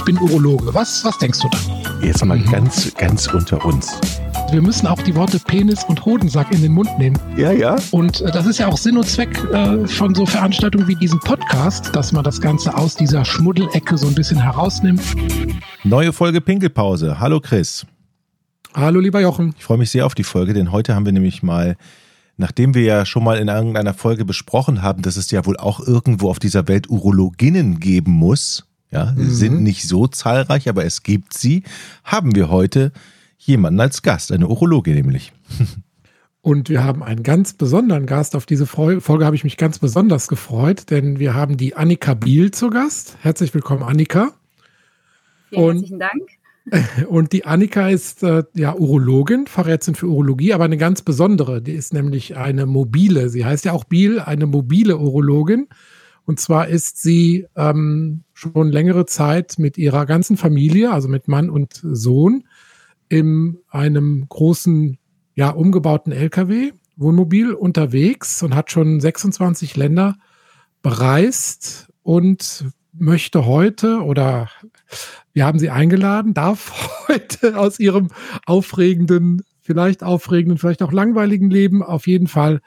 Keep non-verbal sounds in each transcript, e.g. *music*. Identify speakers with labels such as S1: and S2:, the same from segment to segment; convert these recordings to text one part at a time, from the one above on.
S1: ich bin Urologe. Was, was denkst du da?
S2: Jetzt mal mhm. ganz, ganz unter uns.
S1: Wir müssen auch die Worte Penis und Hodensack in den Mund nehmen.
S2: Ja, ja.
S1: Und äh, das ist ja auch Sinn und Zweck äh, von so Veranstaltungen wie diesem Podcast, dass man das Ganze aus dieser Schmuddelecke so ein bisschen herausnimmt.
S2: Neue Folge Pinkelpause. Hallo Chris.
S1: Hallo lieber Jochen.
S2: Ich freue mich sehr auf die Folge, denn heute haben wir nämlich mal Nachdem wir ja schon mal in irgendeiner Folge besprochen haben, dass es ja wohl auch irgendwo auf dieser Welt Urologinnen geben muss, ja, mhm. sind nicht so zahlreich, aber es gibt sie, haben wir heute jemanden als Gast, eine Urologin nämlich. *laughs*
S1: Und wir haben einen ganz besonderen Gast. Auf diese Folge, Folge habe ich mich ganz besonders gefreut, denn wir haben die Annika Biel zu Gast. Herzlich willkommen, Annika.
S3: Vielen Und herzlichen Dank. *laughs*
S1: Und die Annika ist äh, ja Urologin, Fachärztin für Urologie, aber eine ganz besondere. Die ist nämlich eine mobile, sie heißt ja auch Biel, eine mobile Urologin. Und zwar ist sie ähm, schon längere Zeit mit ihrer ganzen Familie, also mit Mann und Sohn, in einem großen, ja, umgebauten LKW, Wohnmobil unterwegs und hat schon 26 Länder bereist und möchte heute oder wir haben sie eingeladen, darf *laughs* heute aus ihrem aufregenden, vielleicht aufregenden, vielleicht auch langweiligen Leben auf jeden Fall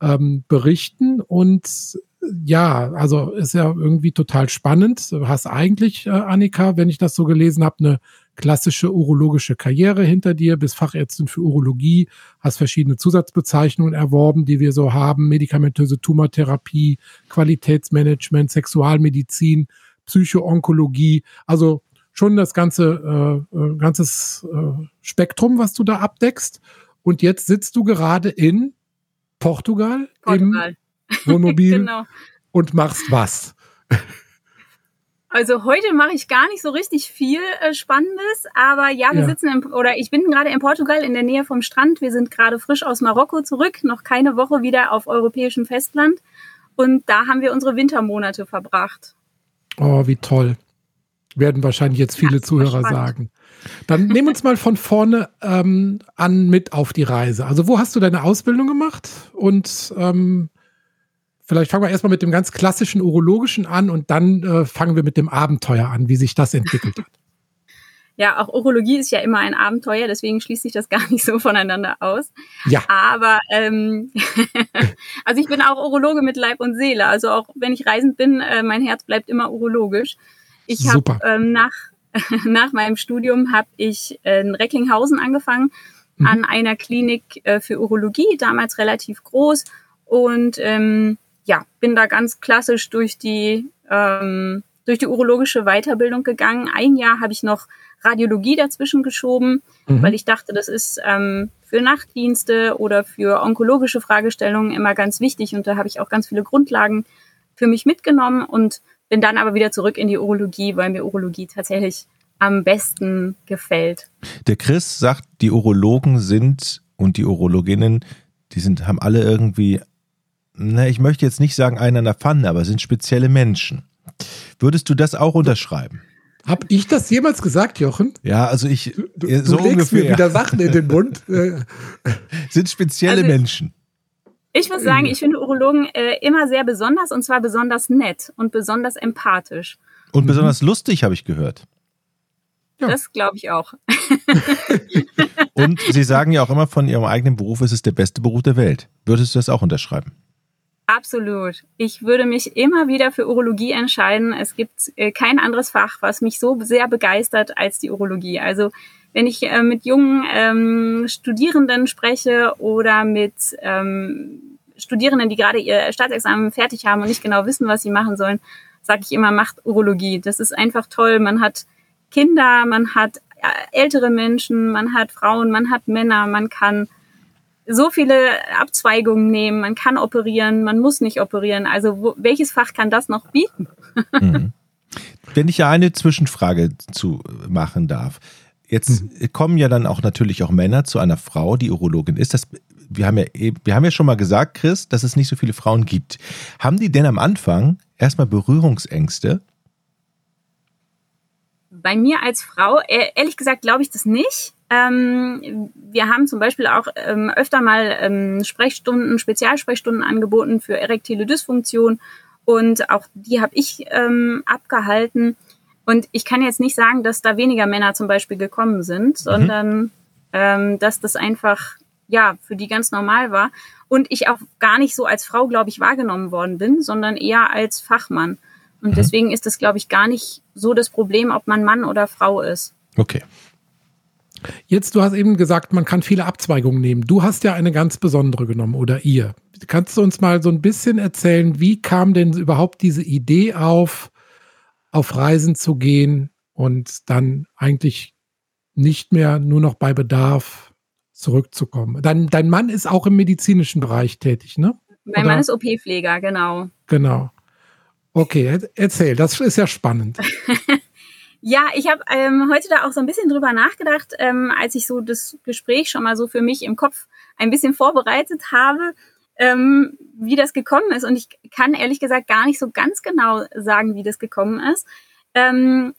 S1: ähm, berichten. Und ja, also ist ja irgendwie total spannend. Du hast eigentlich, äh, Annika, wenn ich das so gelesen habe, eine klassische urologische Karriere hinter dir, bist Fachärztin für Urologie, hast verschiedene Zusatzbezeichnungen erworben, die wir so haben, medikamentöse Tumortherapie, Qualitätsmanagement, Sexualmedizin, Psychoonkologie, also schon das ganze äh, äh, ganzes äh, Spektrum, was du da abdeckst. Und jetzt sitzt du gerade in Portugal, Portugal. im *laughs* Wohnmobil genau. und machst was?
S3: Also heute mache ich gar nicht so richtig viel äh, Spannendes, aber ja, wir ja. sitzen im, oder ich bin gerade in Portugal in der Nähe vom Strand. Wir sind gerade frisch aus Marokko zurück, noch keine Woche wieder auf europäischem Festland und da haben wir unsere Wintermonate verbracht.
S1: Oh, wie toll werden wahrscheinlich jetzt viele ja, Zuhörer sagen. Dann nehmen uns mal von vorne ähm, an mit auf die Reise. Also wo hast du deine Ausbildung gemacht? Und ähm, vielleicht fangen wir erstmal mit dem ganz klassischen Urologischen an und dann äh, fangen wir mit dem Abenteuer an, wie sich das entwickelt hat. *laughs*
S3: Ja, auch Urologie ist ja immer ein Abenteuer, deswegen schließt sich das gar nicht so voneinander aus.
S1: Ja.
S3: Aber ähm, *laughs* also ich bin auch Urologe mit Leib und Seele. Also auch wenn ich reisend bin, äh, mein Herz bleibt immer urologisch. Ich habe ähm, nach, *laughs* nach meinem Studium habe ich in Recklinghausen angefangen mhm. an einer Klinik äh, für Urologie, damals relativ groß und ähm, ja, bin da ganz klassisch durch die ähm, durch die urologische Weiterbildung gegangen. Ein Jahr habe ich noch Radiologie dazwischen geschoben, mhm. weil ich dachte, das ist ähm, für Nachtdienste oder für onkologische Fragestellungen immer ganz wichtig und da habe ich auch ganz viele Grundlagen für mich mitgenommen und bin dann aber wieder zurück in die Urologie, weil mir Urologie tatsächlich am besten gefällt.
S2: Der Chris sagt, die Urologen sind und die Urologinnen, die sind, haben alle irgendwie, na, ich möchte jetzt nicht sagen einen an der Pfanne, aber sind spezielle Menschen. Würdest du das auch unterschreiben?
S1: Hab ich das jemals gesagt, Jochen?
S2: Ja, also ich.
S1: Du, du, so legst ungefähr. mir wieder Sachen in den Mund. *laughs*
S2: sind spezielle also, Menschen.
S3: Ich muss sagen, ich finde Urologen äh, immer sehr besonders und zwar besonders nett und besonders empathisch.
S2: Und mhm. besonders lustig, habe ich gehört.
S3: Ja. Das glaube ich auch. *laughs*
S2: und Sie sagen ja auch immer von Ihrem eigenen Beruf, es ist der beste Beruf der Welt. Würdest du das auch unterschreiben?
S3: Absolut. Ich würde mich immer wieder für Urologie entscheiden. Es gibt äh, kein anderes Fach, was mich so sehr begeistert als die Urologie. Also wenn ich äh, mit jungen ähm, Studierenden spreche oder mit ähm, Studierenden, die gerade ihr Staatsexamen fertig haben und nicht genau wissen, was sie machen sollen, sage ich immer, macht Urologie. Das ist einfach toll. Man hat Kinder, man hat äh, ältere Menschen, man hat Frauen, man hat Männer, man kann so viele Abzweigungen nehmen, man kann operieren, man muss nicht operieren. Also wo, welches Fach kann das noch bieten?
S2: Mhm. Wenn ich ja eine Zwischenfrage zu machen darf. Jetzt mhm. kommen ja dann auch natürlich auch Männer zu einer Frau, die Urologin ist. Das wir haben ja, wir haben ja schon mal gesagt, Chris, dass es nicht so viele Frauen gibt. Haben die denn am Anfang erstmal Berührungsängste?
S3: Bei mir als Frau, e-, ehrlich gesagt, glaube ich das nicht. Ähm, wir haben zum Beispiel auch ähm, öfter mal ähm, Sprechstunden, Spezialsprechstunden angeboten für erektile Dysfunktion und auch die habe ich ähm, abgehalten. Und ich kann jetzt nicht sagen, dass da weniger Männer zum Beispiel gekommen sind, mhm. sondern mhm. dass das einfach ja für die ganz normal war und ich auch gar nicht so als Frau, glaube ich, wahrgenommen worden bin, sondern eher als Fachmann. Und mhm. deswegen ist das, glaube ich, gar nicht so das Problem, ob man Mann oder Frau ist.
S2: Okay.
S1: Jetzt, du hast eben gesagt, man kann viele Abzweigungen nehmen. Du hast ja eine ganz besondere genommen oder ihr. Kannst du uns mal so ein bisschen erzählen, wie kam denn überhaupt diese Idee auf, auf Reisen zu gehen und dann eigentlich nicht mehr nur noch bei Bedarf zurückzukommen? Dein, dein Mann ist auch im medizinischen Bereich tätig, ne?
S3: Mein oder? Mann ist OP-Pfleger, genau.
S1: Genau. Okay, erzähl, das ist ja spannend. *laughs*
S3: Ja, ich habe ähm, heute da auch so ein bisschen drüber nachgedacht, ähm, als ich so das Gespräch schon mal so für mich im Kopf ein bisschen vorbereitet habe, ähm, wie das gekommen ist. Und ich kann ehrlich gesagt gar nicht so ganz genau sagen, wie das gekommen ist. Ähm,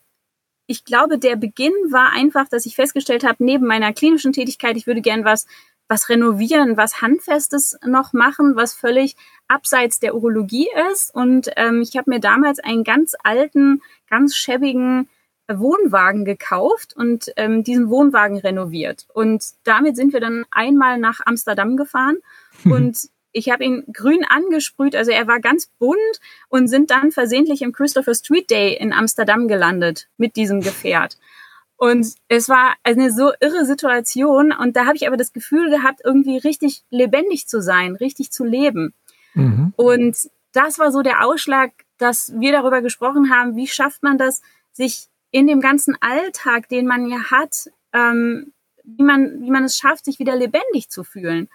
S3: ich glaube, der Beginn war einfach, dass ich festgestellt habe, neben meiner klinischen Tätigkeit, ich würde gern was, was renovieren, was Handfestes noch machen, was völlig abseits der Urologie ist. Und ähm, ich habe mir damals einen ganz alten, ganz schäbigen Wohnwagen gekauft und ähm, diesen Wohnwagen renoviert. Und damit sind wir dann einmal nach Amsterdam gefahren und ich habe ihn grün angesprüht, also er war ganz bunt und sind dann versehentlich im Christopher Street Day in Amsterdam gelandet mit diesem Gefährt. Und es war eine so irre Situation und da habe ich aber das Gefühl gehabt, irgendwie richtig lebendig zu sein, richtig zu leben. Mhm. Und das war so der Ausschlag, dass wir darüber gesprochen haben, wie schafft man das, sich in dem ganzen Alltag, den man ja hat, ähm, wie man, wie man es schafft, sich wieder lebendig zu fühlen.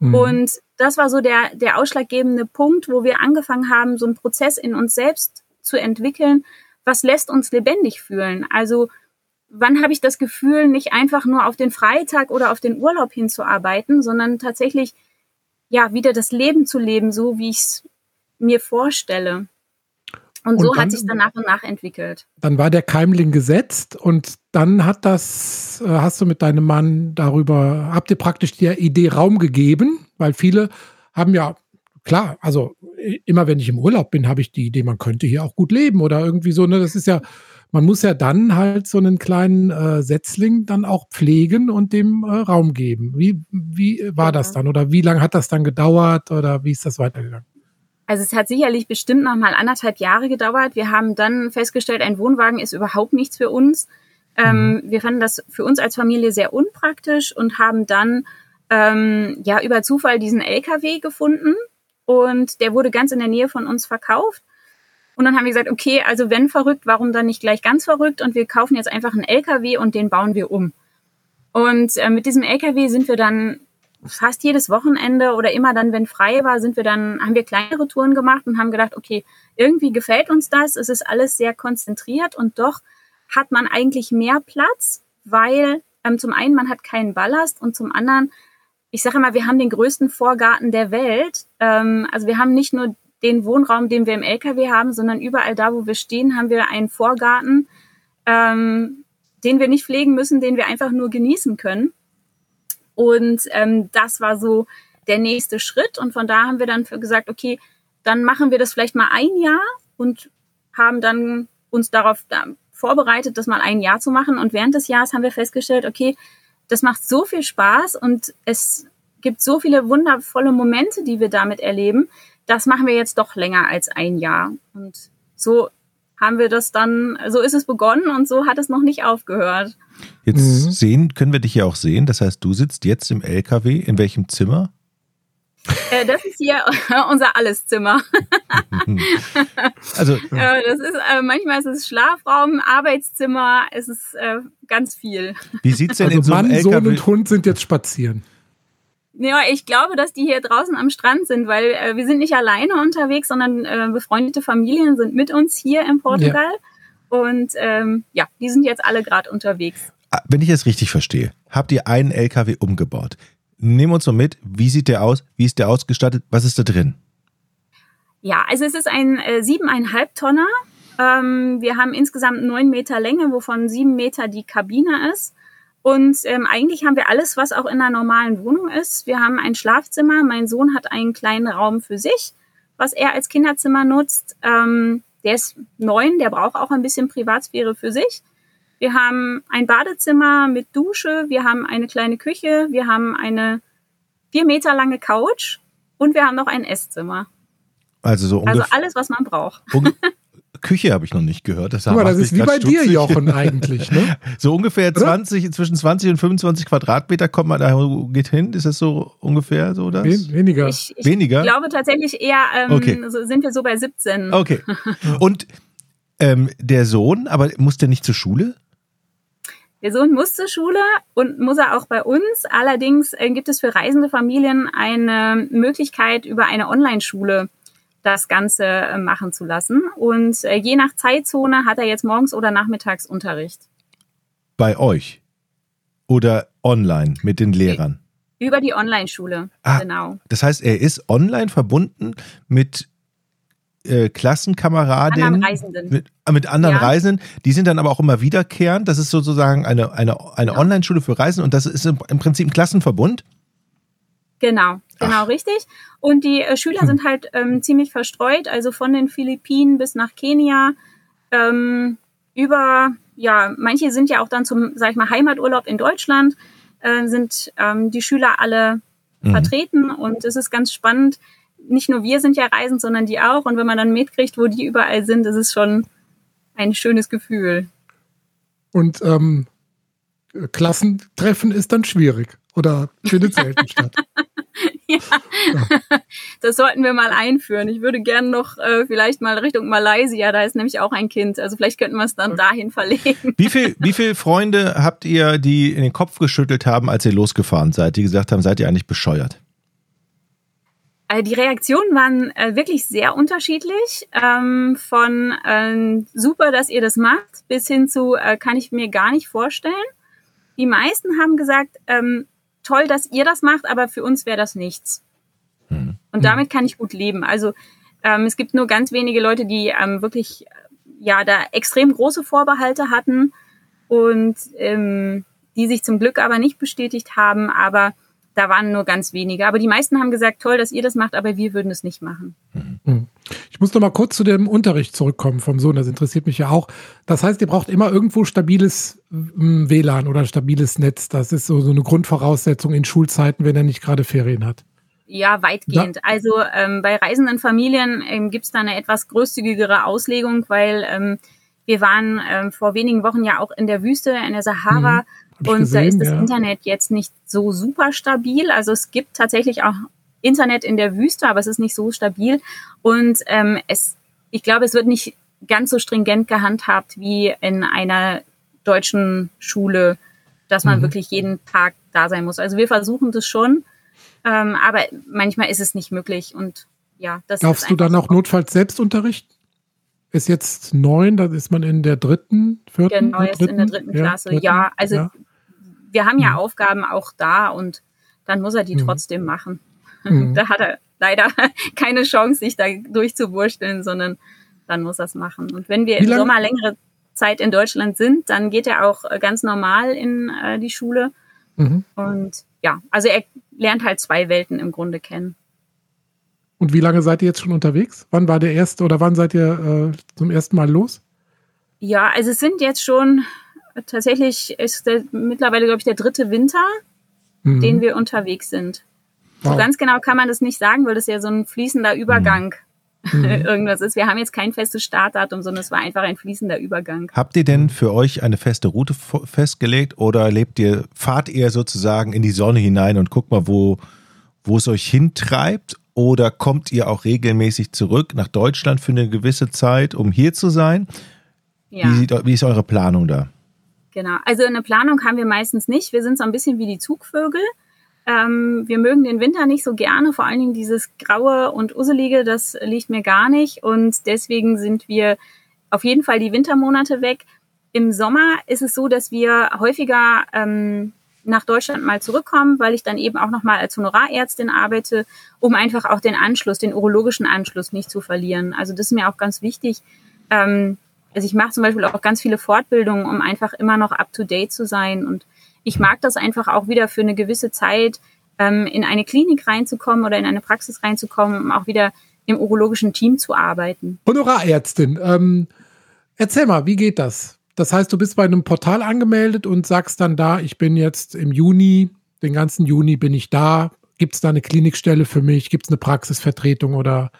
S3: Mhm. Und das war so der, der ausschlaggebende Punkt, wo wir angefangen haben, so einen Prozess in uns selbst zu entwickeln. Was lässt uns lebendig fühlen? Also, wann habe ich das Gefühl, nicht einfach nur auf den Freitag oder auf den Urlaub hinzuarbeiten, sondern tatsächlich, ja, wieder das Leben zu leben, so wie ich es mir vorstelle. Und, und so dann, hat sich dann nach und nach entwickelt.
S1: Dann war der Keimling gesetzt und dann hat das, äh, hast du mit deinem Mann darüber, habt ihr praktisch der Idee Raum gegeben, weil viele haben ja, klar, also immer wenn ich im Urlaub bin, habe ich die Idee, man könnte hier auch gut leben oder irgendwie so, ne, das ist ja, man muss ja dann halt so einen kleinen äh, Setzling dann auch pflegen und dem äh, Raum geben. Wie, wie war das dann oder wie lange hat das dann gedauert oder wie ist das weitergegangen?
S3: Also es hat sicherlich bestimmt noch mal anderthalb Jahre gedauert. Wir haben dann festgestellt, ein Wohnwagen ist überhaupt nichts für uns. Ähm, mhm. wir fanden das für uns als Familie sehr unpraktisch und haben dann ähm, ja über Zufall diesen LKW gefunden und der wurde ganz in der Nähe von uns verkauft. Und dann haben wir gesagt, okay, also wenn verrückt, warum dann nicht gleich ganz verrückt? Und wir kaufen jetzt einfach einen LKW und den bauen wir um. Und äh, mit diesem LKW sind wir dann fast jedes Wochenende oder immer dann, wenn frei war, sind wir dann, haben wir kleinere Touren gemacht und haben gedacht, okay, irgendwie gefällt uns das, es ist alles sehr konzentriert und doch hat man eigentlich mehr Platz, weil ähm, zum einen man hat keinen Ballast und zum anderen, ich sage immer, wir haben den größten Vorgarten der Welt. Ähm, also wir haben nicht nur den Wohnraum, den wir im LKW haben, sondern überall da, wo wir stehen, haben wir einen Vorgarten, ähm, den wir nicht pflegen müssen, den wir einfach nur genießen können. Und ähm, das war so der nächste Schritt. Und von da haben wir dann gesagt, okay, dann machen wir das vielleicht mal ein Jahr und haben dann uns darauf vorbereitet, das mal ein Jahr zu machen. Und während des Jahres haben wir festgestellt, okay, das macht so viel Spaß und es gibt so viele wundervolle Momente, die wir damit erleben. Das machen wir jetzt doch länger als ein Jahr. Und so haben wir das dann, so ist es begonnen und so hat es noch nicht aufgehört.
S2: Jetzt mhm. sehen, können wir dich ja auch sehen. Das heißt, du sitzt jetzt im LKW. In welchem Zimmer?
S3: Äh, das ist hier *laughs* unser Alleszimmer. *laughs* also, äh, das ist, äh, manchmal ist es Schlafraum, Arbeitszimmer, es ist äh, ganz viel.
S1: Wie sieht es denn also in so einem Mann, LKW? Sohn und Hund sind jetzt spazieren.
S3: Ja, ich glaube, dass die hier draußen am Strand sind, weil äh, wir sind nicht alleine unterwegs, sondern äh, befreundete Familien sind mit uns hier in Portugal. Ja. Und ähm, ja, die sind jetzt alle gerade unterwegs.
S2: Ah, wenn ich es richtig verstehe, habt ihr einen LKW umgebaut. Nehmen uns so mit, wie sieht der aus? Wie ist der ausgestattet? Was ist da drin?
S3: Ja, also es ist ein äh, siebeneinhalb Tonner. Ähm, wir haben insgesamt neun Meter Länge, wovon sieben Meter die Kabine ist. Und ähm, eigentlich haben wir alles, was auch in einer normalen Wohnung ist. Wir haben ein Schlafzimmer. Mein Sohn hat einen kleinen Raum für sich, was er als Kinderzimmer nutzt. Ähm, der ist neun, der braucht auch ein bisschen Privatsphäre für sich. Wir haben ein Badezimmer mit Dusche, wir haben eine kleine Küche, wir haben eine vier Meter lange Couch und wir haben noch ein Esszimmer.
S2: Also so
S3: ungefähr. Also alles, was man braucht. *laughs*
S2: Küche habe ich noch nicht gehört.
S1: Das, mal, das ist wie bei stutzig. dir, Jochen, *laughs* eigentlich. Ne?
S2: so ungefähr 20, Oder? zwischen 20 und 25 Quadratmeter kommt man da geht hin. Ist das so ungefähr so das?
S1: Wen, weniger.
S3: Ich, ich
S2: weniger?
S3: glaube tatsächlich eher, ähm, okay. so sind wir so bei 17.
S2: Okay. *laughs* Und ähm, der Sohn, aber muss der nicht zur Schule?
S3: Der Sohn muss zur Schule und muss er auch bei uns. Allerdings äh, gibt es für reisende Familien eine Möglichkeit über eine Online-Schule das Ganze äh, machen zu lassen. Und äh, je nach Zeitzone hat er jetzt morgens oder nachmittags Unterricht.
S2: Bei euch? Oder online mit den Lehrern?
S3: Über die Online-Schule, ah, genau.
S2: Das heißt, er ist online verbunden mit äh, Klassenkameradinnen, anderen Reisenden. Mit, äh, mit anderen ja. Reisenden. Die sind dann aber auch immer wiederkehrend. Das ist sozusagen eine, eine, eine ja. Online-Schule für Reisen und das ist im, im Prinzip ein Klassenverbund.
S3: Genau, genau Ach. richtig. Und die äh, Schüler hm. sind halt ähm, ziemlich verstreut, also von den Philippinen bis nach Kenia, ähm, über, ja, manche sind ja auch dann zum, sag ich mal, Heimaturlaub in Deutschland, äh, sind ähm, die Schüler alle mhm. vertreten und es ist ganz spannend. Nicht nur wir sind ja reisend, sondern die auch. Und wenn man dann mitkriegt, wo die überall sind, ist es schon ein schönes Gefühl.
S1: Und ähm, Klassentreffen ist dann schwierig oder findet selten *laughs* statt. *laughs*
S3: ja. das sollten wir mal einführen. Ich würde gerne noch äh, vielleicht mal Richtung Malaysia, da ist nämlich auch ein Kind. Also vielleicht könnten wir es dann dahin verlegen.
S2: Wie viel, wie viele Freunde habt ihr, die in den Kopf geschüttelt haben, als ihr losgefahren seid, die gesagt haben, seid ihr eigentlich bescheuert?
S3: Äh, die Reaktionen waren äh, wirklich sehr unterschiedlich. Ähm, von äh, super, dass ihr das macht, bis hin zu äh, kann ich mir gar nicht vorstellen. Die meisten haben gesagt, ähm, toll, dass ihr das macht, aber für uns wäre das nichts. Mhm. Und damit kann ich gut leben. Also ähm, es gibt nur ganz wenige Leute, die ähm, wirklich ja da extrem große Vorbehalte hatten und ähm, die sich zum Glück aber nicht bestätigt haben. Aber da waren nur ganz wenige. Aber die meisten haben gesagt, toll, dass ihr das macht, aber wir würden es nicht machen.
S1: Mhm. Ich muss noch mal kurz zu dem Unterricht zurückkommen vom Sohn. Das interessiert mich ja auch. Das heißt, ihr braucht immer irgendwo stabiles WLAN oder stabiles Netz. Das ist so, so eine Grundvoraussetzung in Schulzeiten, wenn er nicht gerade Ferien hat.
S3: Ja, weitgehend. Da also ähm, bei reisenden Familien ähm, gibt es da eine etwas großzügigere Auslegung, weil ähm, wir waren ähm, vor wenigen Wochen ja auch in der Wüste, in der Sahara. Mhm, und gesehen, da ist das ja. Internet jetzt nicht so super stabil. Also es gibt tatsächlich auch Internet in der Wüste, aber es ist nicht so stabil. Und ähm, es, ich glaube, es wird nicht ganz so stringent gehandhabt wie in einer deutschen Schule, dass man mhm. wirklich jeden Tag da sein muss. Also wir versuchen das schon, ähm, aber manchmal ist es nicht möglich und ja,
S1: das Darfst du dann auch notfalls selbst unterrichten? Ist jetzt neun, dann ist man in der dritten, vierten?
S3: Genau, ist in der dritten Klasse. Ja, dritten, ja also ja. Wir haben ja mhm. Aufgaben auch da und dann muss er die mhm. trotzdem machen. Mhm. *laughs* Da hat er leider *laughs* keine Chance, sich da durchzuwursteln, sondern dann muss er es machen. Und wenn wir im Sommer längere Zeit in Deutschland sind, dann geht er auch äh, ganz normal in äh, die Schule. Mhm. Und ja, also er lernt halt zwei Welten im Grunde kennen.
S1: Und wie lange seid ihr jetzt schon unterwegs? Wann war der erste oder wann seid ihr äh, zum ersten Mal los?
S3: Ja, also es sind jetzt schon tatsächlich ist der, mittlerweile, glaube ich, der dritte Winter, mhm. den wir unterwegs sind. Wow. So ganz genau kann man das nicht sagen, weil das ja so ein fließender Übergang mhm. Mhm. *laughs* irgendwas ist. Wir haben jetzt kein festes Startdatum, sondern es war einfach ein fließender Übergang.
S2: Habt ihr denn für euch eine feste Route festgelegt oder lebt ihr, fahrt ihr sozusagen in die Sonne hinein und guckt mal, wo, wo es euch hintreibt? Oder kommt ihr auch regelmäßig zurück nach Deutschland für eine gewisse Zeit, um hier zu sein? Ja. Wie, sieht, wie ist eure Planung da?
S3: Genau, also eine Planung haben wir meistens nicht. Wir sind so ein bisschen wie die Zugvögel. Ähm, wir mögen den Winter nicht so gerne, vor allen Dingen dieses Graue und Uselige, das liegt mir gar nicht. Und deswegen sind wir auf jeden Fall die Wintermonate weg. Im Sommer ist es so, dass wir häufiger ähm, nach Deutschland mal zurückkommen, weil ich dann eben auch nochmal als Honorarärztin arbeite, um einfach auch den Anschluss, den urologischen Anschluss nicht zu verlieren. Also das ist mir auch ganz wichtig. Ähm, also ich mache zum Beispiel auch ganz viele Fortbildungen, um einfach immer noch up-to-date zu sein und ich mag das einfach auch wieder für eine gewisse Zeit ähm, in eine Klinik reinzukommen oder in eine Praxis reinzukommen, um auch wieder im urologischen Team zu arbeiten.
S1: Honorarärztin, ähm, erzähl mal, wie geht das? Das heißt, du bist bei einem Portal angemeldet und sagst dann da, ich bin jetzt im Juni, den ganzen Juni bin ich da. Gibt es da eine Klinikstelle für mich? Gibt es eine Praxisvertretung oder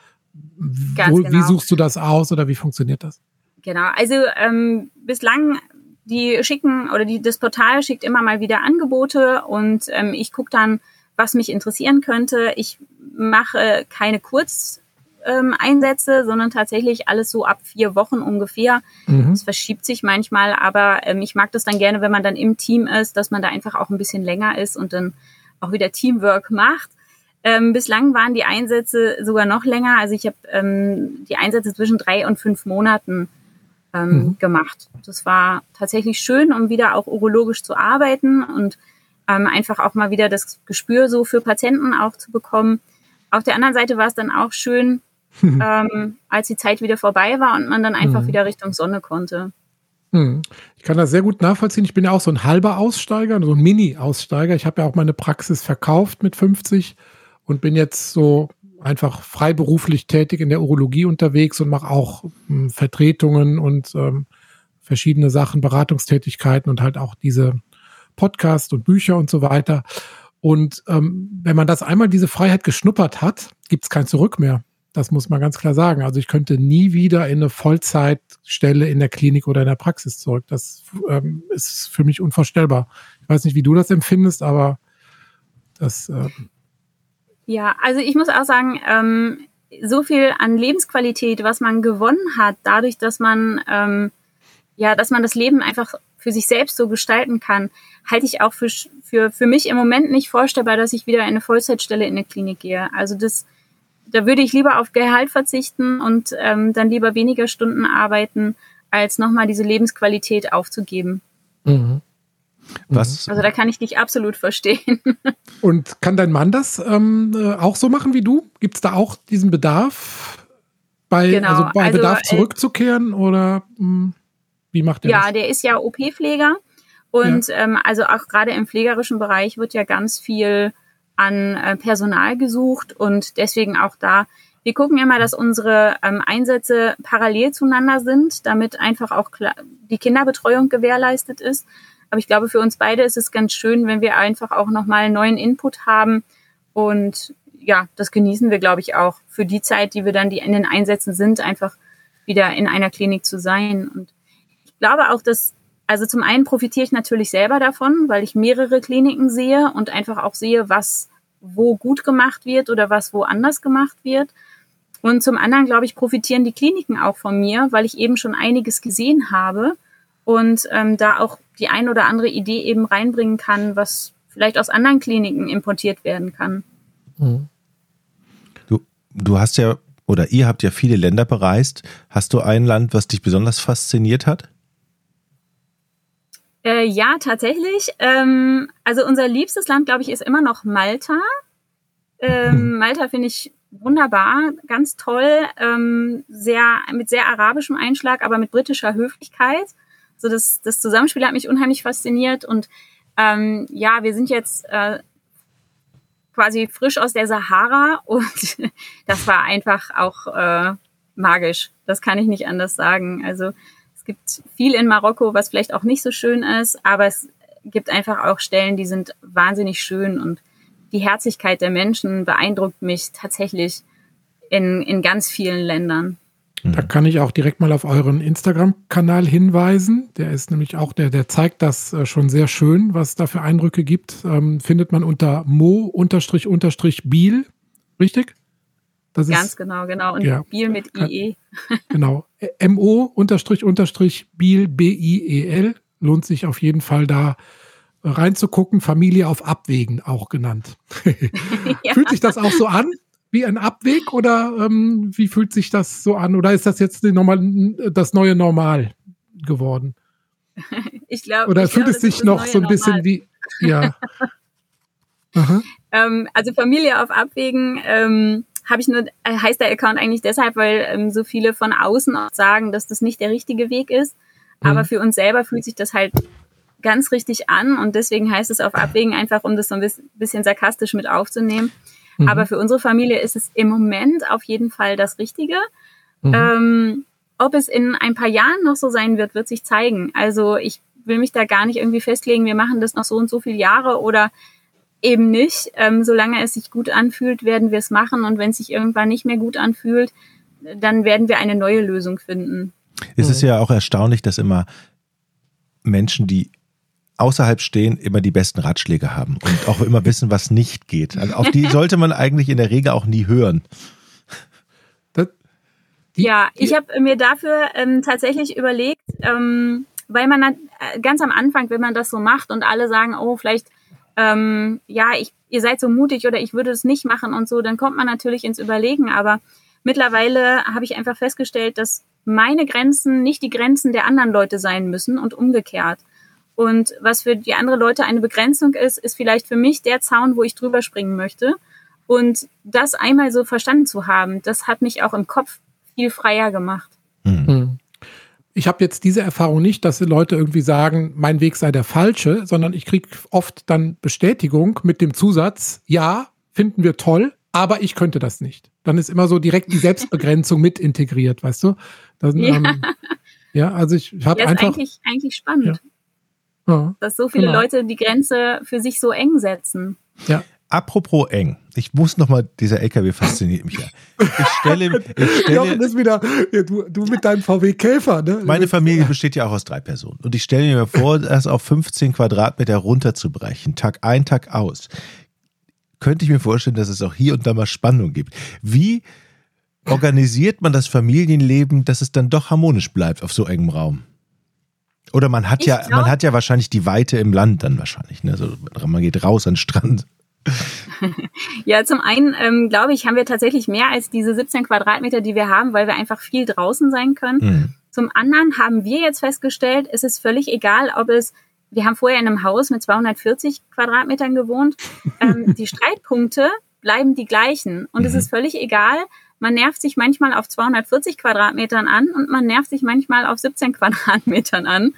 S1: wo, genau. wie suchst du das aus oder wie funktioniert das?
S3: Genau, also ähm, bislang die schicken oder die, das Portal schickt immer mal wieder Angebote und ähm, ich gucke dann, was mich interessieren könnte. Ich mache keine Kurzeinsätze, ähm, sondern tatsächlich alles so ab vier Wochen ungefähr. Mhm. Es verschiebt sich manchmal, aber ähm, ich mag das dann gerne, wenn man dann im Team ist, dass man da einfach auch ein bisschen länger ist und dann auch wieder Teamwork macht. Ähm, bislang waren die Einsätze sogar noch länger. Also ich habe ähm, die Einsätze zwischen drei und fünf Monaten ähm, mhm. gemacht. Das war tatsächlich schön, um wieder auch urologisch zu arbeiten und ähm, einfach auch mal wieder das Gespür so für Patienten auch zu bekommen. Auf der anderen Seite war es dann auch schön, *laughs* ähm, als die Zeit wieder vorbei war und man dann einfach mhm. wieder Richtung Sonne konnte.
S1: Mhm. Ich kann das sehr gut nachvollziehen. Ich bin ja auch so ein halber Aussteiger, so ein Mini-Aussteiger. Ich habe ja auch meine Praxis verkauft mit 50 und bin jetzt so einfach freiberuflich tätig in der Urologie unterwegs und mache auch ähm, Vertretungen und ähm, verschiedene Sachen, Beratungstätigkeiten und halt auch diese Podcasts und Bücher und so weiter. Und ähm, wenn man das einmal diese Freiheit geschnuppert hat, gibt es kein Zurück mehr. Das muss man ganz klar sagen. Also ich könnte nie wieder in eine Vollzeitstelle in der Klinik oder in der Praxis zurück. Das ähm, ist für mich unvorstellbar. Ich weiß nicht, wie du das empfindest, aber das äh,
S3: ja, also ich muss auch sagen, ähm, so viel an Lebensqualität, was man gewonnen hat, dadurch, dass man ähm, ja, dass man das Leben einfach für sich selbst so gestalten kann, halte ich auch für, für, für mich im Moment nicht vorstellbar, dass ich wieder in eine Vollzeitstelle in eine Klinik gehe. Also das, da würde ich lieber auf Gehalt verzichten und ähm, dann lieber weniger Stunden arbeiten, als nochmal diese Lebensqualität aufzugeben. Mhm. Was? Also da kann ich dich absolut verstehen. *laughs*
S1: Und kann dein Mann das ähm, äh, auch so machen wie du? Gibt es da auch diesen Bedarf, bei, genau. also bei also, Bedarf äh, zurückzukehren oder mh, hm, wie macht er
S3: ja,
S1: das?
S3: Ja, der ist ja OP-Pfleger und ja. ähm, also auch gerade im pflegerischen Bereich wird ja ganz viel an äh, Personal gesucht und deswegen auch da wir gucken immer, dass unsere ähm, Einsätze parallel zueinander sind, damit einfach auch die Kinderbetreuung gewährleistet ist. Aber ich glaube, für uns beide ist es ganz schön, wenn wir einfach auch nochmal neuen Input haben. Und ja, das genießen wir, glaube ich, auch für die Zeit, die wir dann die in den Einsätzen sind, einfach wieder in einer Klinik zu sein. Und ich glaube auch, dass, also zum einen profitiere ich natürlich selber davon, weil ich mehrere Kliniken sehe und einfach auch sehe, was wo gut gemacht wird oder was wo anders gemacht wird. Und zum anderen, glaube ich, profitieren die Kliniken auch von mir, weil ich eben schon einiges gesehen habe und ähm, da auch die ein oder andere Idee eben reinbringen kann, was vielleicht aus anderen Kliniken importiert werden kann. Mhm.
S2: Du, du hast ja oder ihr habt ja viele Länder bereist. Hast du ein Land, was dich besonders fasziniert hat?
S3: Äh, ja, tatsächlich. Ähm, also unser liebstes Land, glaube ich, ist immer noch Malta. Ähm, hm. Malta finde ich wunderbar, ganz toll, ähm, sehr mit sehr arabischem Einschlag, aber mit britischer Höflichkeit. So das, das Zusammenspiel hat mich unheimlich fasziniert und ähm, ja, wir sind jetzt äh, quasi frisch aus der Sahara *laughs* und das war einfach auch äh, magisch. Das kann ich nicht anders sagen. Also es gibt viel in Marokko, was vielleicht auch nicht so schön ist, aber es gibt einfach auch Stellen, die sind wahnsinnig schön und die Herzlichkeit der Menschen beeindruckt mich tatsächlich in, in ganz vielen Ländern.
S1: Da kann ich auch direkt mal auf euren Instagram-Kanal hinweisen. Der ist nämlich auch, der, der zeigt das äh, schon sehr schön, was es da für Eindrücke gibt. Ähm, findet man unter mo-biel, richtig?
S3: Das Ganz ist, genau, genau. Und ja, Biel mit IE. *laughs*
S1: Genau. mo-biel, B-I-E-L. Lohnt sich auf jeden Fall da reinzugucken. Familie auf Abwägen auch genannt. *laughs* *laughs* ja. Fühlt sich das auch so an? Wie ein Abweg oder ähm, wie fühlt sich das so an? Oder ist das jetzt normal, das neue Normal geworden? *laughs*
S3: Ich glaube.
S1: Oder
S3: ich
S1: fühlt glaub, es sich noch so ein bisschen Normal. wie, ja. *laughs*
S3: ähm, also Familie auf Abwägen ähm, habe ich nur, äh, heißt der Account eigentlich deshalb, weil ähm, so viele von außen auch sagen, dass das nicht der richtige Weg ist. Aber mhm. für uns selber fühlt sich das halt ganz richtig an und deswegen heißt es auf Abwägen einfach, um das so ein bisschen sarkastisch mit aufzunehmen. Mhm. Aber für unsere Familie ist es im Moment auf jeden Fall das Richtige. Mhm. Ähm, ob es in ein paar Jahren noch so sein wird, wird sich zeigen. Also ich will mich da gar nicht irgendwie festlegen, wir machen das noch so und so viele Jahre oder eben nicht. Ähm, solange es sich gut anfühlt, werden wir es machen. Und wenn es sich irgendwann nicht mehr gut anfühlt, dann werden wir eine neue Lösung finden.
S2: Es ist ja auch erstaunlich, dass immer Menschen, die außerhalb stehen, immer die besten Ratschläge haben und auch immer wissen, was nicht geht. Also auf die sollte man eigentlich in der Regel auch nie hören.
S3: ja, ich habe mir dafür ähm, tatsächlich überlegt, ähm, weil man äh, ganz am Anfang, wenn man das so macht und alle sagen, oh, vielleicht, ähm, ja, ich, ihr seid so mutig oder ich würde es nicht machen und so, dann kommt man natürlich ins Überlegen. Aber mittlerweile habe ich einfach festgestellt, dass meine Grenzen nicht die Grenzen der anderen Leute sein müssen und umgekehrt. Und was für die andere Leute eine Begrenzung ist, ist vielleicht für mich der Zaun, wo ich drüber springen möchte. Und das einmal so verstanden zu haben, das hat mich auch im Kopf viel freier gemacht. Mhm.
S1: Ich habe jetzt diese Erfahrung nicht, dass Leute irgendwie sagen, mein Weg sei der falsche, sondern ich kriege oft dann Bestätigung mit dem Zusatz, ja, finden wir toll, aber ich könnte das nicht. Dann ist immer so direkt die Selbstbegrenzung mit integriert, weißt du? Dann, *laughs* ja. Ähm, ja, also ich habe ja, einfach.
S3: Ist eigentlich, eigentlich spannend. Ja. Dass so viele genau. Leute die Grenze für sich so eng setzen.
S2: Ja. Apropos eng, ich muss noch mal, dieser LKW fasziniert mich ja. Ich stelle, *laughs* ich stelle
S1: ist wieder, ja, du, du mit deinem VW Käfer, ne?
S2: Meine Familie besteht ja auch aus drei Personen und ich stelle mir vor, das auf 15 Quadratmeter runterzubrechen, Tag ein, Tag aus könnte ich mir vorstellen, dass es auch hier und da mal Spannung gibt. Wie organisiert man das Familienleben, dass es dann doch harmonisch bleibt auf so engem Raum? Oder man hat ich ja, glaub, man hat ja wahrscheinlich die Weite im Land dann wahrscheinlich. Ne? Also man geht raus an den Strand. *laughs*
S3: ja, zum einen ähm, glaube ich, haben wir tatsächlich mehr als diese 17 Quadratmeter, die wir haben, weil wir einfach viel draußen sein können. Mhm. Zum anderen haben wir jetzt festgestellt, es ist völlig egal, ob es wir haben vorher in einem Haus mit 240 Quadratmetern gewohnt. Ähm, *laughs* die Streitpunkte bleiben die gleichen. Und mhm. es ist völlig egal. Man nervt sich manchmal auf 240 Quadratmetern an und man nervt sich manchmal auf 17 *laughs* Quadratmetern an.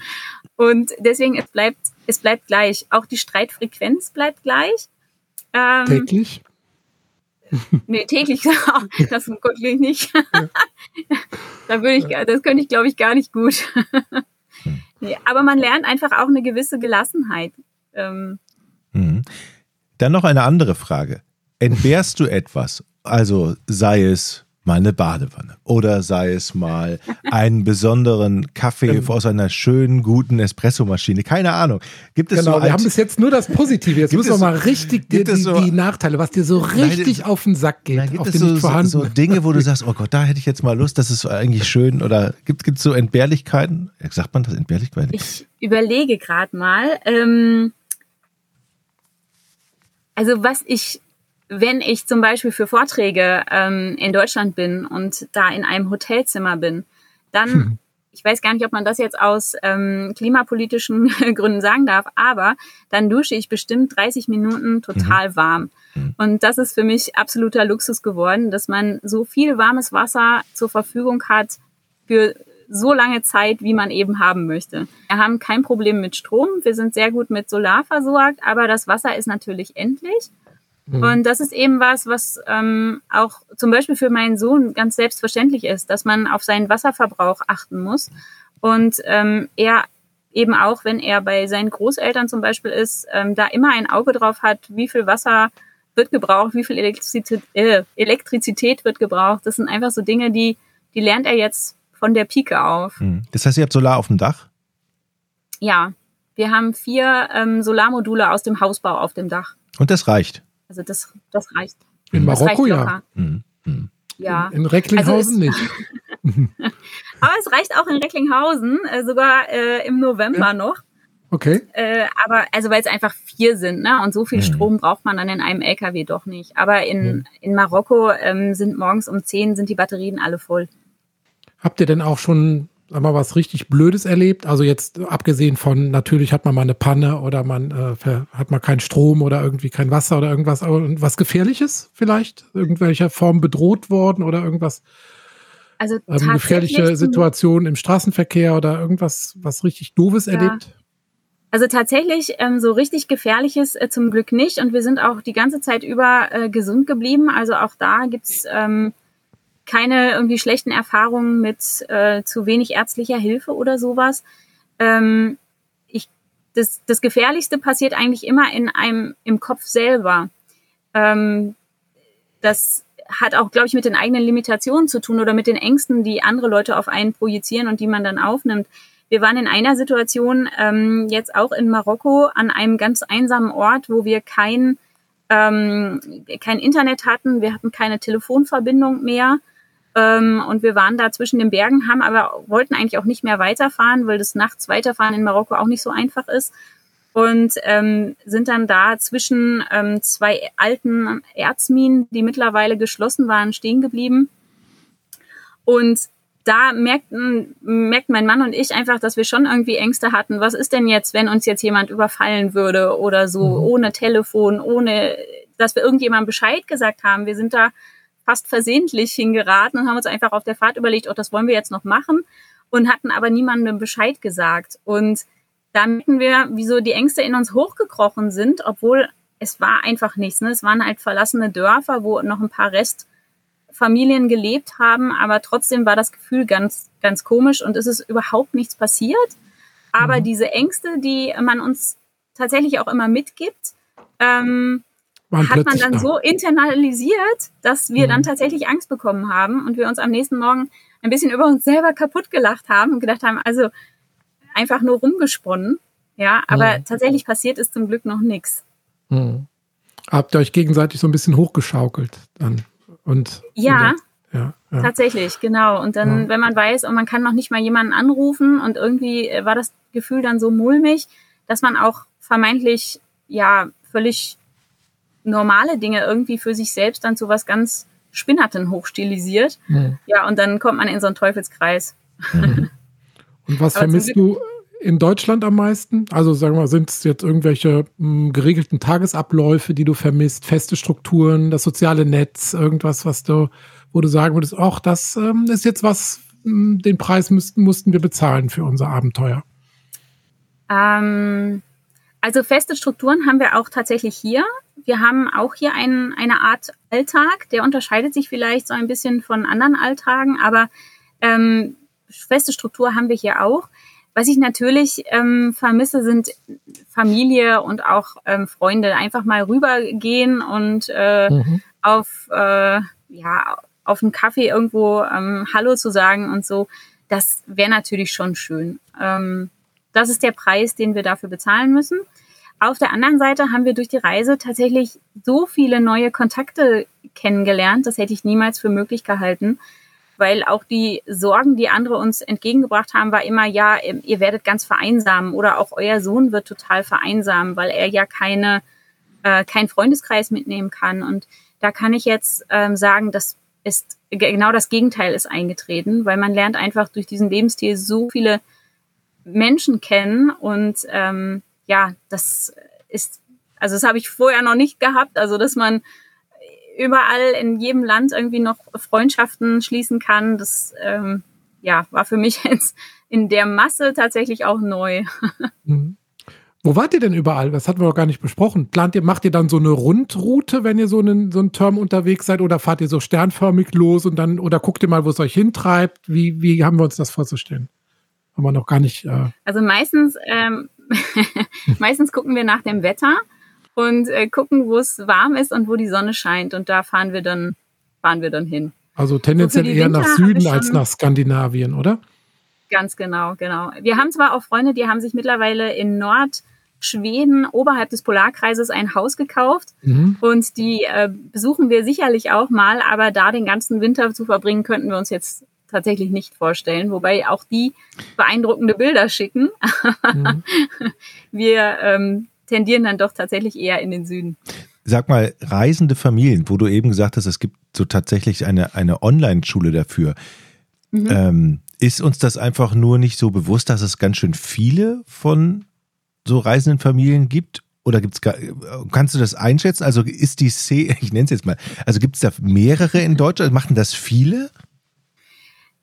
S3: Und deswegen, es bleibt, es bleibt gleich. Auch die Streitfrequenz bleibt gleich.
S1: Ähm, täglich? *laughs*
S3: Nee, täglich, *laughs* das wirklich nicht. da würde ich, das könnte ich, glaube ich, gar nicht gut. Nee, aber man lernt einfach auch eine gewisse Gelassenheit. Ähm.
S2: Mhm. Dann noch eine andere Frage. Entbehrst du etwas? Also sei es mal eine Badewanne oder sei es mal einen besonderen Kaffee ähm. aus einer schönen, guten Espressomaschine. Keine Ahnung. Gibt es
S1: genau,
S2: so
S1: wir haben bis jetzt nur das Positive. Jetzt müssen wir mal richtig die, die, so, die, Nachteile, was dir so richtig nein, auf den Sack geht. Nein,
S2: gibt es so, so, so, Dinge, wo du sagst, oh Gott, da hätte ich jetzt mal Lust, das ist eigentlich schön. Oder gibt es so Entbehrlichkeiten? Sagt man das Entbehrlichkeiten?
S3: Ich überlege gerade mal. Ähm, also was ich wenn ich zum Beispiel für Vorträge ähm, in Deutschland bin und da in einem Hotelzimmer bin, dann, hm. ich weiß gar nicht, ob man das jetzt aus ähm, klimapolitischen *laughs* Gründen sagen darf, aber dann dusche ich bestimmt 30 Minuten total mhm. warm. Mhm. Und das ist für mich absoluter Luxus geworden, dass man so viel warmes Wasser zur Verfügung hat für so lange Zeit, wie man eben haben möchte. Wir haben kein Problem mit Strom. Wir sind sehr gut mit Solar versorgt, aber das Wasser ist natürlich endlich. Mhm. Und das ist eben was, was ähm, auch zum Beispiel für meinen Sohn ganz selbstverständlich ist, dass man auf seinen Wasserverbrauch achten muss. Und ähm, er eben auch, wenn er bei seinen Großeltern zum Beispiel ist, ähm, da immer ein Auge drauf hat, wie viel Wasser wird gebraucht, wie viel Elektrizität, äh, Elektrizität wird gebraucht. Das sind einfach so Dinge, die, die lernt er jetzt von der Pike auf.
S2: Mhm. Das heißt, ihr habt Solar auf dem Dach?
S3: Ja, wir haben vier ähm, Solarmodule aus dem Hausbau auf dem Dach.
S2: Und das reicht?
S3: Also das, das reicht.
S1: In Marokko ja. Mhm.
S3: Mhm. Ja.
S1: In Recklinghausen also nicht. *laughs*
S3: aber es reicht auch in Recklinghausen, äh, sogar äh, im November ja. noch.
S1: Okay.
S3: Äh, aber also weil es einfach vier sind, ne? Und so viel mhm. Strom braucht man dann in einem LKW doch nicht. Aber in, mhm. in Marokko ähm, sind morgens um zehn sind die Batterien alle voll.
S1: Habt ihr denn auch schon sag mal, was richtig Blödes erlebt? Also jetzt abgesehen von, natürlich hat man mal eine Panne oder man äh, hat mal keinen Strom oder irgendwie kein Wasser oder irgendwas, aber was Gefährliches vielleicht? Irgendwelcher Form bedroht worden oder irgendwas?
S3: Also
S1: ähm, gefährliche Situationen im Straßenverkehr oder irgendwas, was richtig Doofes ja. erlebt?
S3: Also tatsächlich ähm, so richtig gefährliches äh, zum Glück nicht und wir sind auch die ganze Zeit über äh, gesund geblieben. Also auch da gibt's ähm, keine irgendwie schlechten Erfahrungen mit äh, zu wenig ärztlicher Hilfe oder sowas. Ähm, ich, das, das Gefährlichste passiert eigentlich immer in einem im Kopf selber. Ähm, das hat auch, glaube ich, mit den eigenen Limitationen zu tun oder mit den Ängsten, die andere Leute auf einen projizieren und die man dann aufnimmt. Wir waren in einer Situation ähm, jetzt auch in Marokko an einem ganz einsamen Ort, wo wir kein, ähm, kein Internet hatten, wir hatten keine Telefonverbindung mehr. Ähm, und wir waren da zwischen den Bergen, haben aber wollten eigentlich auch nicht mehr weiterfahren, weil das nachts weiterfahren in Marokko auch nicht so einfach ist. Und ähm, sind dann da zwischen ähm, zwei alten Erzminen, die mittlerweile geschlossen waren, stehen geblieben. Und da merkten, merkt mein Mann und ich einfach, dass wir schon irgendwie Ängste hatten. Was ist denn jetzt, wenn uns jetzt jemand überfallen würde oder so, mhm. ohne Telefon, ohne, dass wir irgendjemandem Bescheid gesagt haben. Wir sind da fast versehentlich hingeraten und haben uns einfach auf der Fahrt überlegt, oh, das wollen wir jetzt noch machen und hatten aber niemandem Bescheid gesagt. Und da merken wir, wieso die Ängste in uns hochgekrochen sind, obwohl es war einfach nichts. Ne? Es waren halt verlassene Dörfer, wo noch ein paar Rest Familien gelebt haben, aber trotzdem war das Gefühl ganz, ganz komisch und es ist überhaupt nichts passiert. Aber mhm. diese Ängste, die man uns tatsächlich auch immer mitgibt, ähm, hat man dann da. so internalisiert, dass wir mhm. dann tatsächlich Angst bekommen haben und wir uns am nächsten Morgen ein bisschen über uns selber kaputt gelacht haben und gedacht haben, also einfach nur rumgesponnen. Ja, aber mhm. tatsächlich passiert ist zum Glück noch nichts.
S1: Mhm. Habt ihr euch gegenseitig so ein bisschen hochgeschaukelt dann? Und,
S3: ja, und ja, ja, tatsächlich, genau. Und dann, ja. wenn man weiß, und man kann noch nicht mal jemanden anrufen und irgendwie war das Gefühl dann so mulmig, dass man auch vermeintlich, ja, völlig normale Dinge irgendwie für sich selbst dann zu was ganz Spinnerten hochstilisiert. Mhm. Ja, und dann kommt man in so einen Teufelskreis.
S1: Mhm. Und was *laughs* vermisst du in Deutschland am meisten? Also sagen wir mal, sind es jetzt irgendwelche mh, hm, geregelten Tagesabläufe, die du vermisst, feste Strukturen, das soziale Netz, irgendwas, was du, wo du sagen würdest, ach, das ähm, ist jetzt was, mh, hm, den Preis müssten, mussten wir bezahlen für unser Abenteuer?
S3: Ähm, also feste Strukturen haben wir auch tatsächlich hier. Wir haben auch hier ein, eine Art Alltag, der unterscheidet sich vielleicht so ein bisschen von anderen Alltagen, aber ähm, feste Struktur haben wir hier auch. Was ich natürlich ähm, vermisse, sind Familie und auch ähm, Freunde. Einfach mal rübergehen und äh, mhm. auf, äh, ja, auf einen Kaffee irgendwo ähm, Hallo zu sagen und so. Das wäre natürlich schon schön. Ähm, das ist der Preis, den wir dafür bezahlen müssen. Auf der anderen Seite haben wir durch die Reise tatsächlich so viele neue Kontakte kennengelernt. Das hätte ich niemals für möglich gehalten weil auch die Sorgen, die andere uns entgegengebracht haben, war immer, ja, ihr werdet ganz vereinsamen oder auch euer Sohn wird total vereinsamen, weil er ja keine, äh, keinen Freundeskreis mitnehmen kann. Und da kann ich jetzt ähm, sagen, das ist genau das Gegenteil ist eingetreten, weil man lernt einfach durch diesen Lebensstil so viele Menschen kennen und ähm, ja, das ist, also das habe ich vorher noch nicht gehabt, also dass man überall in jedem Land irgendwie noch Freundschaften schließen kann. Das ähm, ja, war für mich *laughs* jetzt in der Masse tatsächlich auch neu. *laughs*
S1: Mhm. Wo wart ihr denn überall? Das hatten wir doch gar nicht besprochen. Plant ihr, macht ihr dann so eine Rundroute, wenn ihr so einen, so einen Term unterwegs seid, oder fahrt ihr so sternförmig los und dann, oder guckt ihr mal, wo es euch hintreibt? Wie, wie haben wir uns das vorzustellen? Haben wir noch gar nicht. Äh
S3: also meistens, ähm, *laughs* meistens gucken wir nach dem Wetter und äh, gucken, wo es warm ist und wo die Sonne scheint. Und da fahren wir dann, fahren wir dann hin.
S1: Also tendenziell eher Winter nach Süden als nach Skandinavien, oder?
S3: Ganz genau, genau. Wir haben zwar auch Freunde, die haben sich mittlerweile in Nordschweden oberhalb des Polarkreises ein Haus gekauft mhm. und die äh, besuchen wir sicherlich auch mal, aber da den ganzen Winter zu verbringen, könnten wir uns jetzt tatsächlich nicht vorstellen, wobei auch die beeindruckende Bilder schicken. Mhm. *laughs* wir ähm, tendieren dann doch tatsächlich eher in den Süden.
S2: Sag mal, reisende Familien, wo du eben gesagt hast, es gibt so tatsächlich eine, eine Online-Schule dafür. Mhm. Ähm, ist uns das einfach nur nicht so bewusst, dass es ganz schön viele von so reisenden Familien gibt? Oder gibt's kannst du das einschätzen? Also ist die Szene, *laughs* ich nenne es jetzt mal, also gibt es da mehrere in Deutschland? Machen das viele?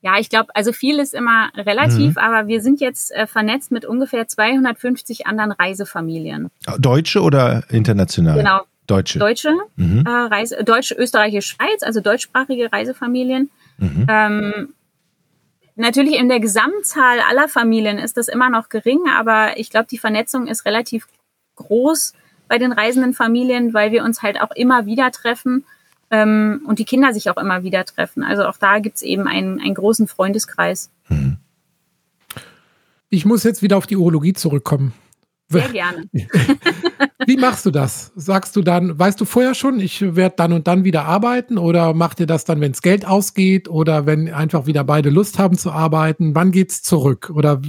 S3: Ja, ich glaube, also viel ist immer relativ, mhm. aber wir sind jetzt äh, vernetzt mit ungefähr 250 anderen Reisefamilien.
S2: Deutsche oder international?
S3: Genau.
S2: Deutsche.
S3: Deutsche, mhm. äh, Reise, Deutsche, Österreichische, Schweiz, also deutschsprachige Reisefamilien. Mhm. Ähm, natürlich in der Gesamtzahl aller Familien ist das immer noch gering, aber ich glaube, die Vernetzung ist relativ groß bei den reisenden Familien, weil wir uns halt auch immer wieder treffen ähm, und die Kinder sich auch immer wieder treffen. Also auch da gibt es eben einen, einen großen Freundeskreis. Hm.
S1: Ich muss jetzt wieder auf die Urologie zurückkommen.
S3: Sehr gerne. *laughs*
S1: Wie machst du das? Sagst du dann, weißt du vorher schon, ich werde dann und dann wieder arbeiten oder macht ihr das dann, wenn es Geld ausgeht oder wenn einfach wieder beide Lust haben zu arbeiten? Wann geht's zurück? Oder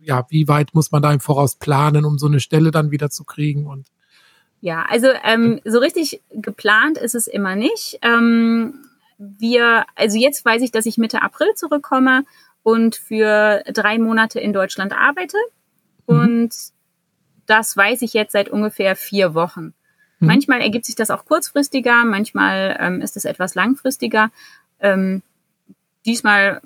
S1: ja, wie weit muss man da im Voraus planen, um so eine Stelle dann wieder zu kriegen? Und
S3: ja, also ähm, so richtig geplant ist es immer nicht. Ähm, wir, also jetzt weiß ich, dass ich Mitte April zurückkomme und für drei Monate in Deutschland arbeite. Mhm. Und das weiß ich jetzt seit ungefähr vier Wochen. Mhm. Manchmal ergibt sich das auch kurzfristiger, manchmal ähm, ist es etwas langfristiger. Ähm, diesmal,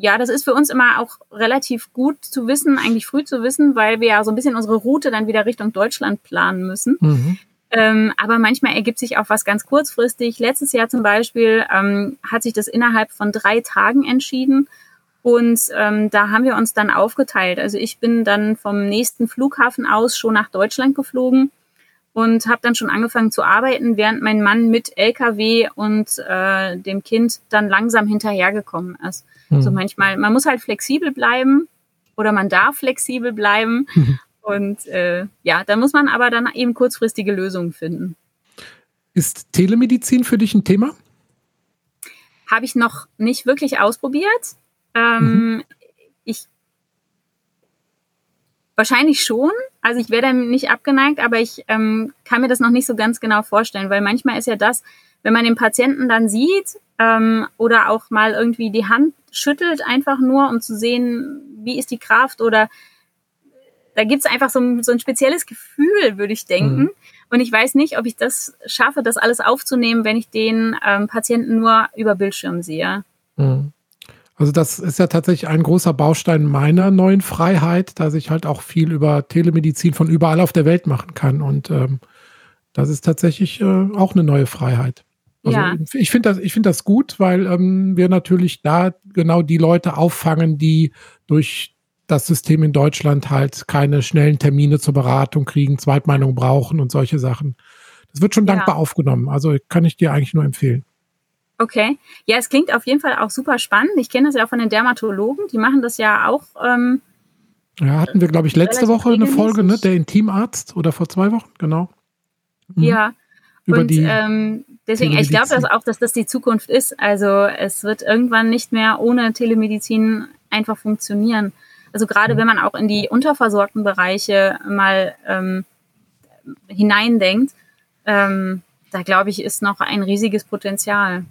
S3: ja, das ist für uns immer auch relativ gut zu wissen, eigentlich früh zu wissen, weil wir ja so ein bisschen unsere Route dann wieder Richtung Deutschland planen müssen. Mhm. Ähm, aber manchmal ergibt sich auch was ganz kurzfristig. Letztes Jahr zum Beispiel ähm, hat sich das innerhalb von drei Tagen entschieden. Und ähm, da haben wir uns dann aufgeteilt. Also ich bin dann vom nächsten Flughafen aus schon nach Deutschland geflogen und habe dann schon angefangen zu arbeiten, während mein Mann mit LKW und äh, dem Kind dann langsam hinterhergekommen ist. Mhm. So manchmal, man muss halt flexibel bleiben oder man darf flexibel bleiben. Mhm. *laughs* Und äh, ja, da muss man aber dann eben kurzfristige Lösungen finden.
S1: Ist Telemedizin für dich ein Thema?
S3: Habe ich noch nicht wirklich ausprobiert. Ähm, mhm. Ich wahrscheinlich schon. Also ich wäre dann nicht abgeneigt, aber ich ähm, kann mir das noch nicht so ganz genau vorstellen, weil manchmal ist ja das, wenn man den Patienten dann sieht ähm, oder auch mal irgendwie die Hand schüttelt, einfach nur, um zu sehen, wie ist die Kraft oder da gibt es einfach so ein, so ein spezielles Gefühl, würde ich denken. Mhm. Und ich weiß nicht, ob ich das schaffe, das alles aufzunehmen, wenn ich den ähm, Patienten nur über Bildschirm sehe. Mhm.
S1: Also das ist ja tatsächlich ein großer Baustein meiner neuen Freiheit, dass ich halt auch viel über Telemedizin von überall auf der Welt machen kann. Und ähm, das ist tatsächlich äh, auch eine neue Freiheit. Also ja. ich finde das, ich finde das gut, weil ähm, wir natürlich da genau die Leute auffangen, die durch das System in Deutschland halt keine schnellen Termine zur Beratung kriegen, Zweitmeinung brauchen und solche Sachen. Das wird schon dankbar ja. aufgenommen. Also kann ich dir eigentlich nur empfehlen.
S3: Okay. Ja, es klingt auf jeden Fall auch super spannend. Ich kenne das ja auch von den Dermatologen. Die machen das ja auch. Ähm,
S1: ja, hatten wir, glaube ich, letzte Woche eine Folge, ne? Der Intimarzt oder vor zwei Wochen, genau.
S3: Mhm. Ja. Über und ähm, deswegen, ich glaube das auch, dass das die Zukunft ist. Also es wird irgendwann nicht mehr ohne Telemedizin einfach funktionieren. Also gerade mhm. wenn man auch in die unterversorgten Bereiche mal ähm, hineindenkt, ähm, da glaube ich, ist noch ein riesiges Potenzial.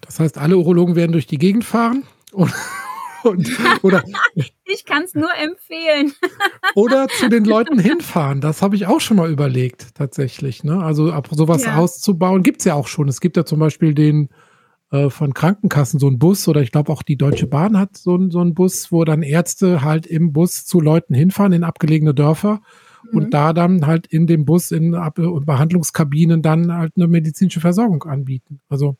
S1: Das heißt, alle Urologen werden durch die Gegend fahren? Und, *laughs*
S3: und, oder, ich kann es nur empfehlen.
S1: oder zu den *laughs* Leuten hinfahren. Das habe ich auch schon mal überlegt, tatsächlich. Ne? Also sowas ja. auszubauen, gibt es ja auch schon. Es gibt ja zum Beispiel den äh, von Krankenkassen so einen Bus oder ich glaube auch die Deutsche Bahn hat so, so einen Bus, wo dann Ärzte halt im Bus zu Leuten hinfahren in abgelegene Dörfer und mhm. da dann halt in dem Bus in Ab Behandlungskabinen dann halt eine medizinische Versorgung anbieten. Also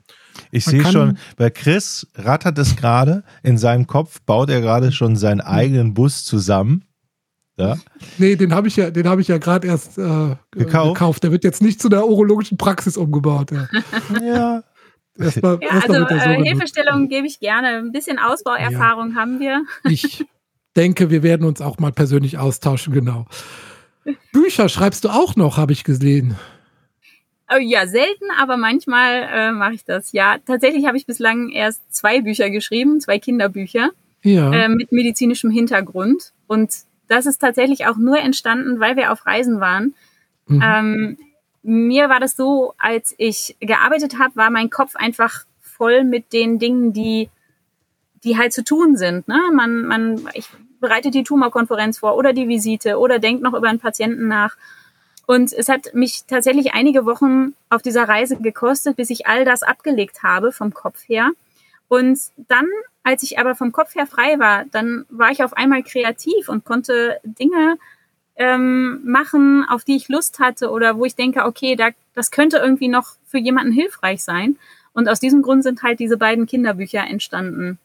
S2: ich sehe schon, bei Chris rattert es gerade in seinem Kopf, baut er gerade schon seinen eigenen Bus zusammen. Ja.
S1: Nee, den habe ich ja, den habe ich ja gerade erst äh, gekauft. gekauft. Der wird jetzt nicht zu der urologischen Praxis umgebaut. Ja. *laughs*
S3: ja. Erst mal, ja, also äh, Hilfestellung gebe ich gerne. Ein bisschen Ausbauerfahrung ja. haben wir.
S1: Ich denke, wir werden uns auch mal persönlich austauschen, genau. Bücher schreibst du auch noch, habe ich gesehen.
S3: Oh, ja, selten, aber manchmal äh, mache ich das. Ja, tatsächlich habe ich bislang erst zwei Bücher geschrieben, zwei Kinderbücher ja. äh, mit medizinischem Hintergrund. Und das ist tatsächlich auch nur entstanden, weil wir auf Reisen waren. Mhm. Ähm, mir war das so, als ich gearbeitet habe, war mein Kopf einfach voll mit den Dingen, die die halt zu tun sind. Ne? Man, man, ich bereitet die Tumorkonferenz vor oder die Visite oder denkt noch über einen Patienten nach. Und es hat mich tatsächlich einige Wochen auf dieser Reise gekostet, bis ich all das abgelegt habe vom Kopf her Und dann, als ich aber vom Kopf her frei war, dann war ich auf einmal kreativ und konnte Dinge ähm, machen, auf die ich Lust hatte oder wo ich denke, okay, da, das könnte irgendwie noch für jemanden hilfreich sein. Und aus diesem Grund sind halt diese beiden Kinderbücher entstanden.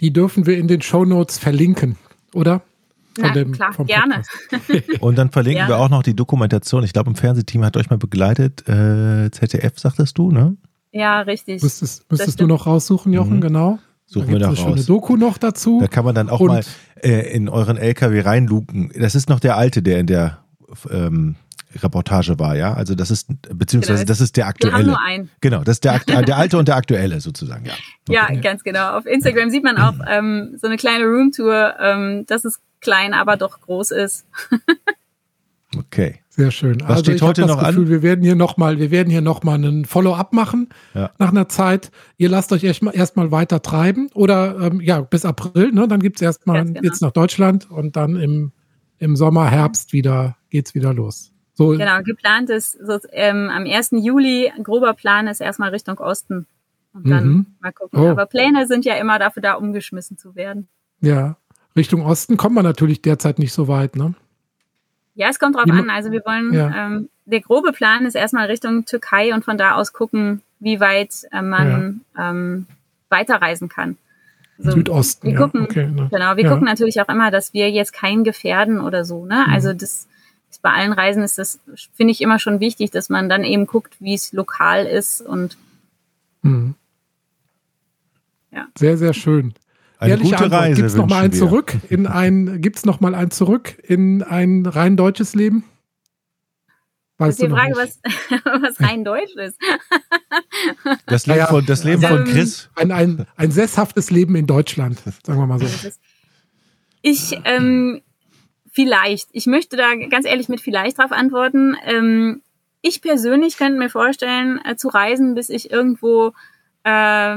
S1: Die dürfen wir in den Show Notes verlinken, oder?
S3: Na, dem, klar, gerne. *laughs*
S2: Und dann verlinken ja. wir auch noch die Dokumentation. Ich glaube, im Fernsehteam hat euch mal begleitet. Äh, ZDF, sagtest du, ne?
S3: Ja, richtig.
S1: Müsstest, müsstest du noch raussuchen, Jochen, mhm. genau.
S2: Suchen wir noch raus.
S1: eine Doku noch dazu.
S2: Da kann man dann auch Und mal äh, in euren LKW reinluken. Das ist noch der alte, der in der ähm, Reportage war, ja. Also das ist beziehungsweise genau. das ist der aktuelle. Wir haben nur einen. Genau, das ist der, *laughs* der alte und der aktuelle sozusagen, ja.
S3: Okay. Ja, ganz genau. Auf Instagram sieht man auch ähm, so eine kleine Roomtour. Ähm, das ist klein, aber doch groß ist. *laughs*
S2: okay.
S1: Sehr schön.
S2: Was also steht heute noch Gefühl,
S1: an? Wir werden hier nochmal, wir werden hier noch mal einen Follow-up machen ja. nach einer Zeit. Ihr lasst euch erstmal erst weiter treiben oder ähm, ja, bis April, ne? Dann gibt es erstmal genau. jetzt nach Deutschland und dann im, im Sommer, Herbst wieder geht's wieder los.
S3: So. Genau, geplant ist so, ähm, am 1. Juli, grober Plan ist erstmal Richtung Osten. Und dann mhm. mal gucken. Oh. Aber Pläne sind ja immer dafür da, umgeschmissen zu werden.
S1: Ja, Richtung Osten kommt man natürlich derzeit nicht so weit, ne?
S3: Ja, es kommt drauf an. Also wir wollen, ja. ähm, der grobe Plan ist erstmal Richtung Türkei und von da aus gucken, wie weit äh, man ja. ähm, weiterreisen kann.
S1: Also Südosten.
S3: Wir gucken, ja. okay, ne? Genau, wir gucken natürlich auch immer, dass wir jetzt keinen gefährden oder so. Ne? Mhm. Also das ist bei allen Reisen ist das, finde ich, immer schon wichtig, dass man dann eben guckt, wie es lokal ist und
S1: mhm. ja. Sehr, sehr schön.
S2: Eine Ehrliche gute Antwort. Reise.
S1: Gibt es noch mal ein zurück in ein, gibt's noch mal ein zurück in ein rein deutsches Leben?
S3: Weißt das ist die Frage, was, *laughs* was rein deutsch ist.
S2: Das Leben, von, das Leben also, von Chris.
S1: Ein, ein, ein sesshaftes Leben in Deutschland, sagen wir mal so.
S3: Ich, ähm, vielleicht. Ich möchte da ganz ehrlich mit vielleicht drauf antworten. Ähm, ich persönlich könnte mir vorstellen, äh, zu reisen, bis ich irgendwo äh,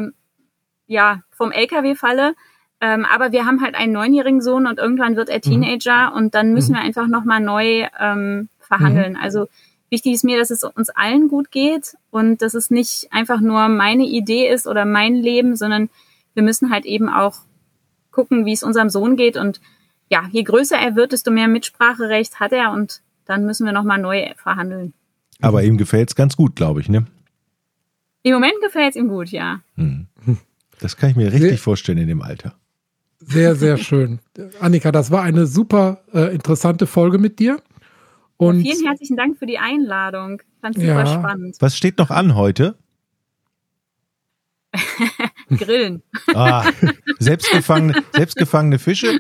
S3: ja, vom LKW falle. Ähm, aber wir haben halt einen neunjährigen Sohn und irgendwann wird er mhm. Teenager mhm. und dann müssen mhm. wir einfach nochmal neu ähm, verhandeln. Mhm. Also wichtig ist mir, dass es uns allen gut geht und dass es nicht einfach nur meine Idee ist oder mein Leben, sondern wir müssen halt eben auch gucken, wie es unserem Sohn geht. Und ja, je größer er wird, desto mehr Mitspracherecht hat er und dann müssen wir nochmal neu verhandeln.
S2: Aber ihm gefällt es ganz gut, glaube ich, ne?
S3: Im Moment gefällt es ihm gut, ja.
S2: Mhm. Das kann ich mir richtig vorstellen in dem Alter.
S1: Sehr, sehr schön. Annika, das war eine super äh, interessante Folge mit dir.
S3: Und ja, vielen herzlichen Dank für die Einladung. Fand super ja. spannend.
S2: Was steht noch an heute? *laughs*
S3: Grillen.
S2: Ah, selbstgefangene, selbstgefangene Fische?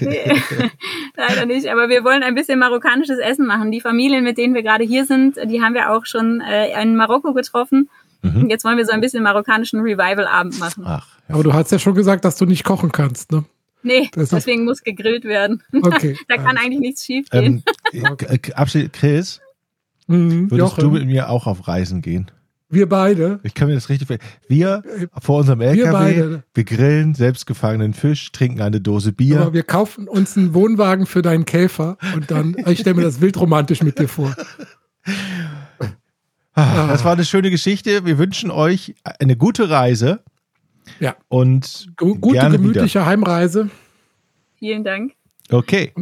S3: nee, *laughs* leider nicht, aber wir wollen ein bisschen marokkanisches Essen machen. Die Familien, mit denen wir gerade hier sind, die haben wir auch schon äh, in Marokko getroffen. Mhm. Jetzt wollen wir so ein bisschen marokkanischen Revival-Abend machen. Ach.
S1: Aber du hast ja schon gesagt, dass du nicht kochen kannst, ne?
S3: Nee, das deswegen muss gegrillt werden. *laughs* Okay. da kann eigentlich nichts schief gehen.
S2: Ähm, Abschied, Chris, mhm, würdest Jochen. du mit mir auch auf Reisen gehen?
S1: Wir beide.
S2: Ich kann mir das richtig Wir vor unserem LKW, wir, wir grillen selbstgefangenen Fisch, trinken eine Dose Bier.
S1: Aber wir kaufen uns einen Wohnwagen für deinen Käfer und dann, *laughs* ich stelle mir das wildromantisch mit dir vor.
S2: Ah, das war eine schöne Geschichte. Wir wünschen euch eine gute Reise.
S1: Ja.
S2: Und
S1: gute, gemütliche wieder. Heimreise.
S3: Vielen Dank.
S2: Okay.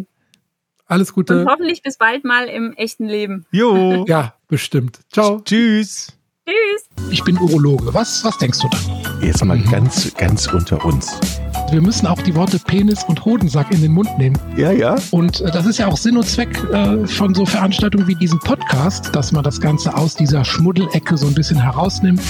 S1: Alles Gute.
S3: Und hoffentlich bis bald mal im echten Leben.
S2: Jo. *laughs*
S1: ja, bestimmt. Ciao.
S2: Tschüss.
S3: Tschüss.
S1: Ich bin Urologe. Was, was denkst du da?
S2: Jetzt mal ganz, ganz unter uns.
S1: Wir müssen auch die Worte Penis und Hodensack in den Mund nehmen.
S2: Ja, ja.
S1: Und äh, das ist ja auch Sinn und Zweck äh, von so Veranstaltungen wie diesem Podcast, dass man das Ganze aus dieser Schmuddelecke so ein bisschen herausnimmt.